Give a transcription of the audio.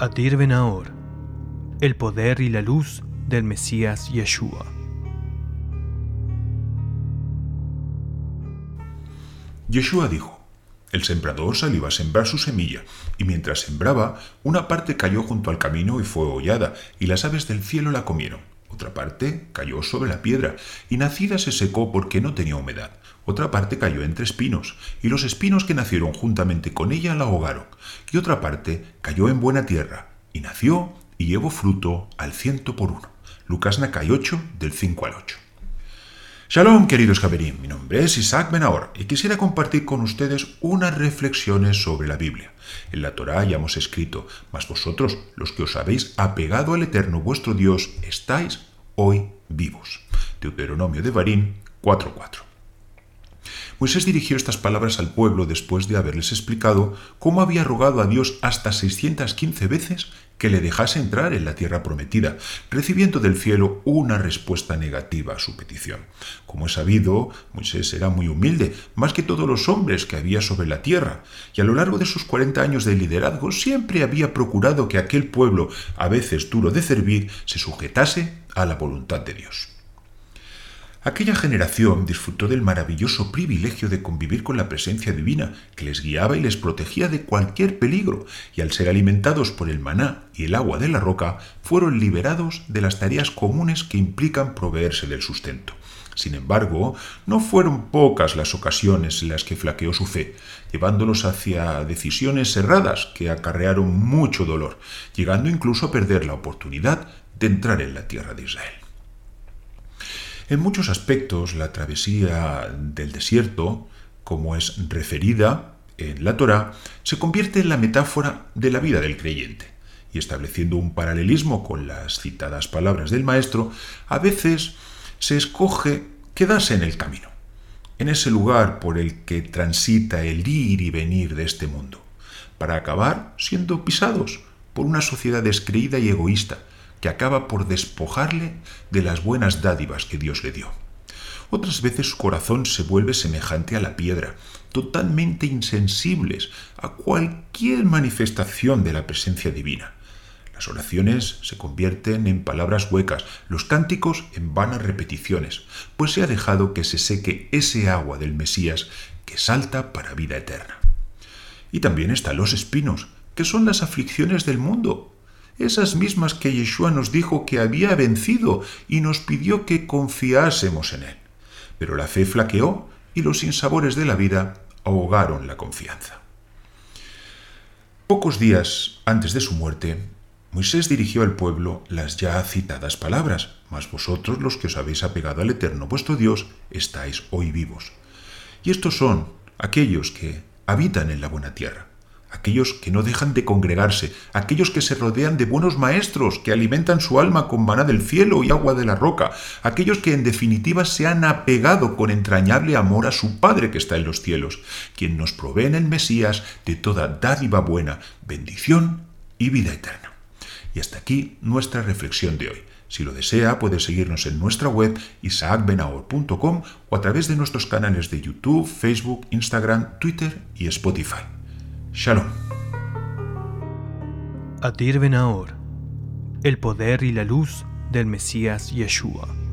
Adir Benahor, el poder y la luz del Mesías Yeshua. Yeshua dijo, el sembrador salió a sembrar su semilla, y mientras sembraba, una parte cayó junto al camino y fue hollada, y las aves del cielo la comieron. Otra parte cayó sobre la piedra, y nacida se secó porque no tenía humedad. Otra parte cayó entre espinos, y los espinos que nacieron juntamente con ella la ahogaron. Y otra parte cayó en buena tierra, y nació y llevó fruto al ciento por uno. Lucas Nacay 8, del 5 al 8. Shalom, queridos Javerim, mi nombre es Isaac Benahor y quisiera compartir con ustedes unas reflexiones sobre la Biblia. En la Torá ya hemos escrito, mas vosotros, los que os habéis apegado al Eterno vuestro Dios, estáis hoy vivos. Deuteronomio de Barín 4.4. Moisés dirigió estas palabras al pueblo después de haberles explicado cómo había rogado a Dios hasta 615 veces que le dejase entrar en la tierra prometida, recibiendo del cielo una respuesta negativa a su petición. Como es sabido, Moisés era muy humilde, más que todos los hombres que había sobre la tierra, y a lo largo de sus 40 años de liderazgo siempre había procurado que aquel pueblo, a veces duro de servir, se sujetase a la voluntad de Dios. Aquella generación disfrutó del maravilloso privilegio de convivir con la presencia divina, que les guiaba y les protegía de cualquier peligro, y al ser alimentados por el maná y el agua de la roca, fueron liberados de las tareas comunes que implican proveerse del sustento. Sin embargo, no fueron pocas las ocasiones en las que flaqueó su fe, llevándolos hacia decisiones erradas que acarrearon mucho dolor, llegando incluso a perder la oportunidad de entrar en la tierra de Israel. En muchos aspectos, la travesía del desierto, como es referida en la Torá, se convierte en la metáfora de la vida del creyente. Y estableciendo un paralelismo con las citadas palabras del Maestro, a veces se escoge quedarse en el camino, en ese lugar por el que transita el ir y venir de este mundo, para acabar siendo pisados por una sociedad descreída y egoísta, que acaba por despojarle de las buenas dádivas que Dios le dio. Otras veces su corazón se vuelve semejante a la piedra, totalmente insensibles a cualquier manifestación de la presencia divina. Las oraciones se convierten en palabras huecas, los cánticos en vanas repeticiones, pues se ha dejado que se seque ese agua del Mesías que salta para vida eterna. Y también están los espinos, que son las aflicciones del mundo, esas mismas que Yeshua nos dijo que había vencido y nos pidió que confiásemos en él. Pero la fe flaqueó y los sinsabores de la vida ahogaron la confianza. Pocos días antes de su muerte, Moisés dirigió al pueblo las ya citadas palabras, mas vosotros los que os habéis apegado al Eterno vuestro Dios estáis hoy vivos. Y estos son aquellos que habitan en la buena tierra, aquellos que no dejan de congregarse, aquellos que se rodean de buenos maestros, que alimentan su alma con maná del cielo y agua de la roca, aquellos que en definitiva se han apegado con entrañable amor a su Padre que está en los cielos, quien nos provee en el Mesías de toda dádiva buena, bendición y vida eterna. Y hasta aquí nuestra reflexión de hoy. Si lo desea, puede seguirnos en nuestra web isaacbenahor.com o a través de nuestros canales de YouTube, Facebook, Instagram, Twitter y Spotify. Shalom. Adir Benahor, el poder y la luz del Mesías Yeshua.